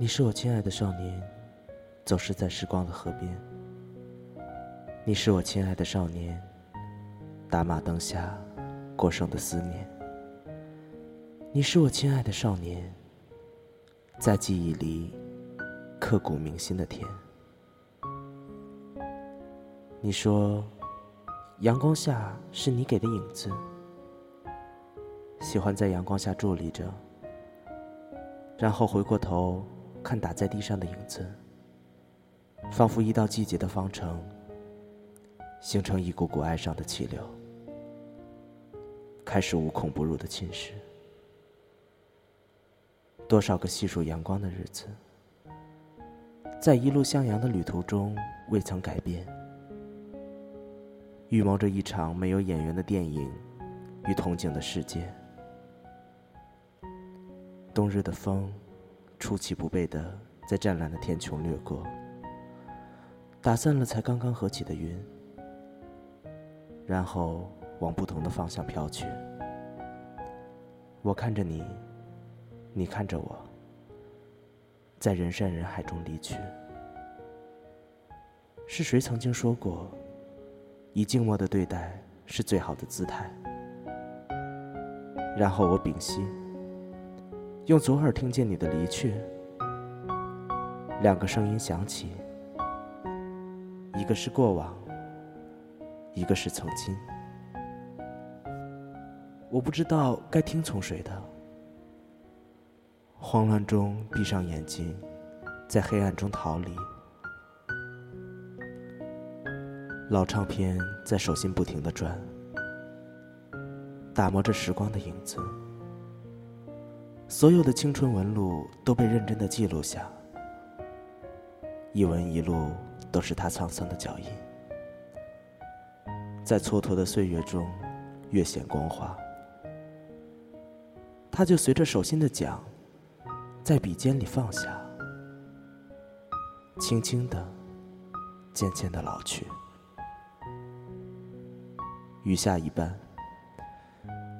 你是我亲爱的少年，走失在时光的河边。你是我亲爱的少年，打马灯下过剩的思念。你是我亲爱的少年，在记忆里刻骨铭心的甜。你说，阳光下是你给的影子，喜欢在阳光下伫立着，然后回过头。看打在地上的影子，仿佛一道季节的方程，形成一股股哀伤的气流，开始无孔不入的侵蚀。多少个细数阳光的日子，在一路向阳的旅途中未曾改变，预谋着一场没有演员的电影与同景的世界。冬日的风。出其不备的在湛蓝的天穹掠过，打散了才刚刚合起的云，然后往不同的方向飘去。我看着你，你看着我，在人山人海中离去。是谁曾经说过，以静默的对待是最好的姿态？然后我屏息。用左耳听见你的离去，两个声音响起，一个是过往，一个是曾经。我不知道该听从谁的，慌乱中闭上眼睛，在黑暗中逃离。老唱片在手心不停的转，打磨着时光的影子。所有的青春纹路都被认真的记录下，一纹一路都是他沧桑的脚印，在蹉跎的岁月中越显光滑。他就随着手心的桨，在笔尖里放下，轻轻的，渐渐的老去。余下一半，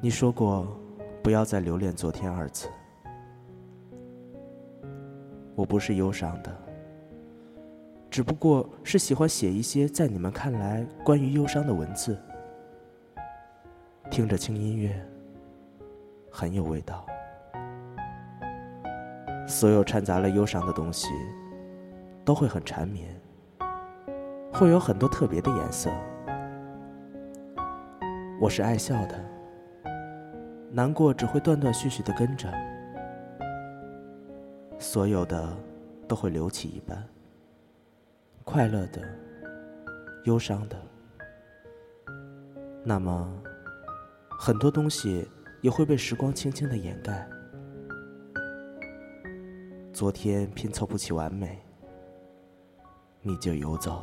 你说过，不要再留恋昨天二字。我不是忧伤的，只不过是喜欢写一些在你们看来关于忧伤的文字，听着轻音乐，很有味道。所有掺杂了忧伤的东西，都会很缠绵，会有很多特别的颜色。我是爱笑的，难过只会断断续续的跟着。所有的都会留起一半，快乐的，忧伤的，那么很多东西也会被时光轻轻的掩盖。昨天拼凑不起完美，你就游走，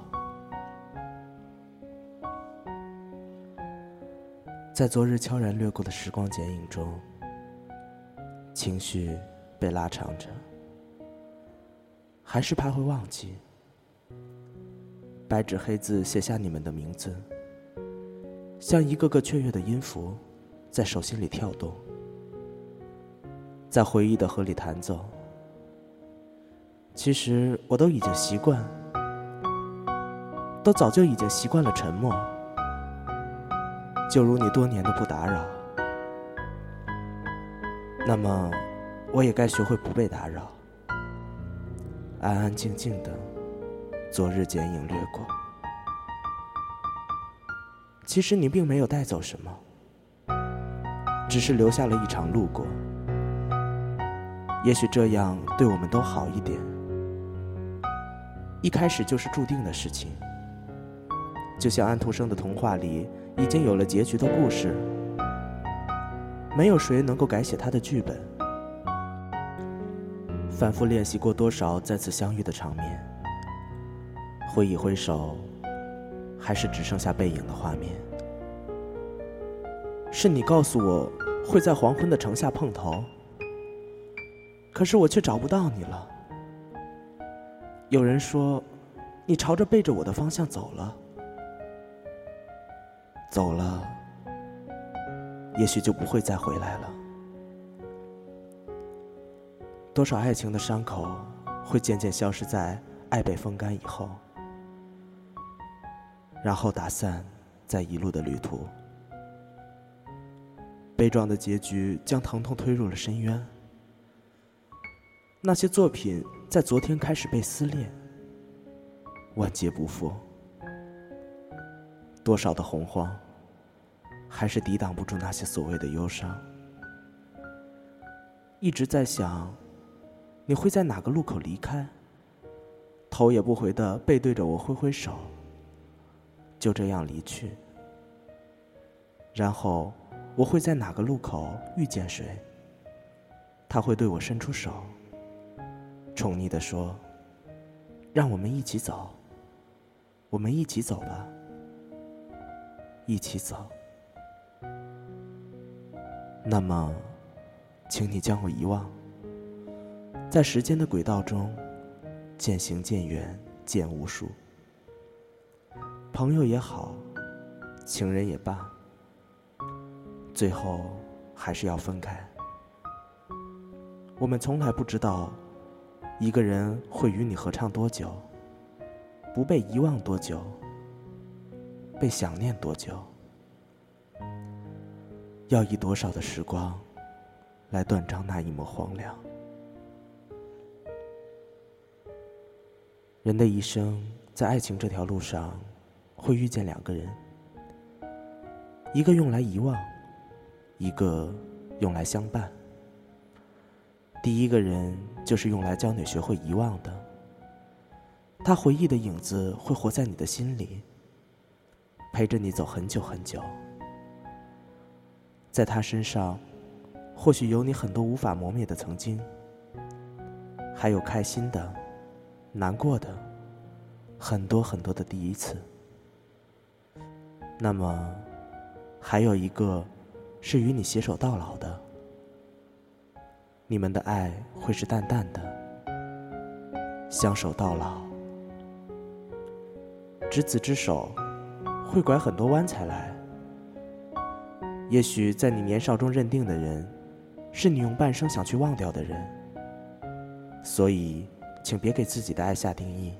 在昨日悄然掠过的时光剪影中，情绪被拉长着。还是怕会忘记，白纸黑字写下你们的名字，像一个个雀跃的音符，在手心里跳动，在回忆的河里弹奏。其实我都已经习惯，都早就已经习惯了沉默，就如你多年的不打扰。那么，我也该学会不被打扰。安安静静的，昨日剪影掠过。其实你并没有带走什么，只是留下了一场路过。也许这样对我们都好一点。一开始就是注定的事情，就像安徒生的童话里已经有了结局的故事，没有谁能够改写他的剧本。反复练习过多少再次相遇的场面？挥一挥手，还是只剩下背影的画面？是你告诉我会在黄昏的城下碰头，可是我却找不到你了。有人说，你朝着背着我的方向走了，走了，也许就不会再回来了。多少爱情的伤口会渐渐消失在爱被风干以后，然后打散在一路的旅途。悲壮的结局将疼痛推入了深渊。那些作品在昨天开始被撕裂，万劫不复。多少的洪荒，还是抵挡不住那些所谓的忧伤。一直在想，你会在哪个路口离开？头也不回的背对着我挥挥手，就这样离去。然后我会在哪个路口遇见谁？他会对我伸出手，宠溺的说：“让我们一起走，我们一起走吧。”一起走，那么，请你将我遗忘，在时间的轨道中，渐行渐远，渐无数。朋友也好，情人也罢，最后还是要分开。我们从来不知道，一个人会与你合唱多久，不被遗忘多久。被想念多久？要以多少的时光来断章那一抹荒凉？人的一生在爱情这条路上，会遇见两个人，一个用来遗忘，一个用来相伴。第一个人就是用来教你学会遗忘的，他回忆的影子会活在你的心里。陪着你走很久很久，在他身上，或许有你很多无法磨灭的曾经，还有开心的、难过的，很多很多的第一次。那么，还有一个，是与你携手到老的，你们的爱会是淡淡的，相守到老，执子之手。会拐很多弯才来。也许在你年少中认定的人，是你用半生想去忘掉的人。所以，请别给自己的爱下定义。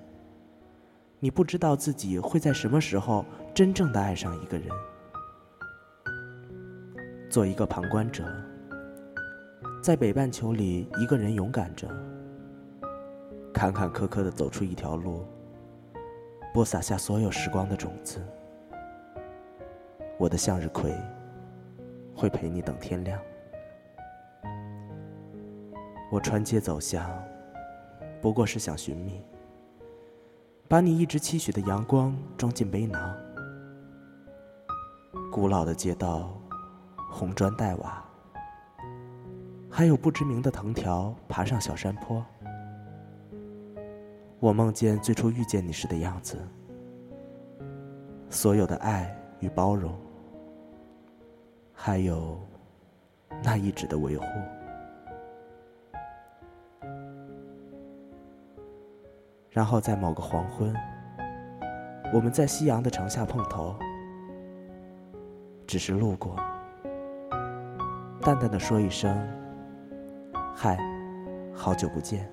你不知道自己会在什么时候真正的爱上一个人。做一个旁观者，在北半球里一个人勇敢着，坎坎坷坷的走出一条路，播撒下所有时光的种子。我的向日葵会陪你等天亮。我穿街走巷，不过是想寻觅，把你一直期许的阳光装进背囊。古老的街道，红砖黛瓦，还有不知名的藤条爬上小山坡。我梦见最初遇见你时的样子，所有的爱与包容。还有那一直的维护，然后在某个黄昏，我们在夕阳的城下碰头，只是路过，淡淡的说一声“嗨，好久不见”，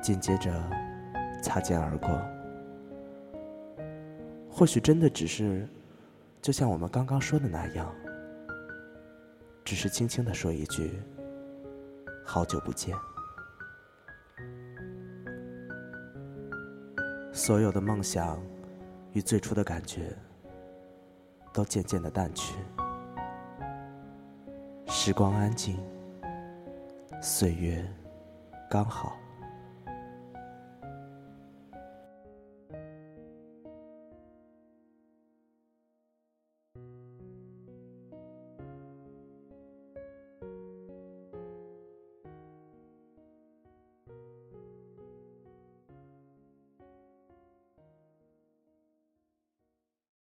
紧接着擦肩而过，或许真的只是。就像我们刚刚说的那样，只是轻轻的说一句“好久不见”，所有的梦想与最初的感觉都渐渐的淡去，时光安静，岁月刚好。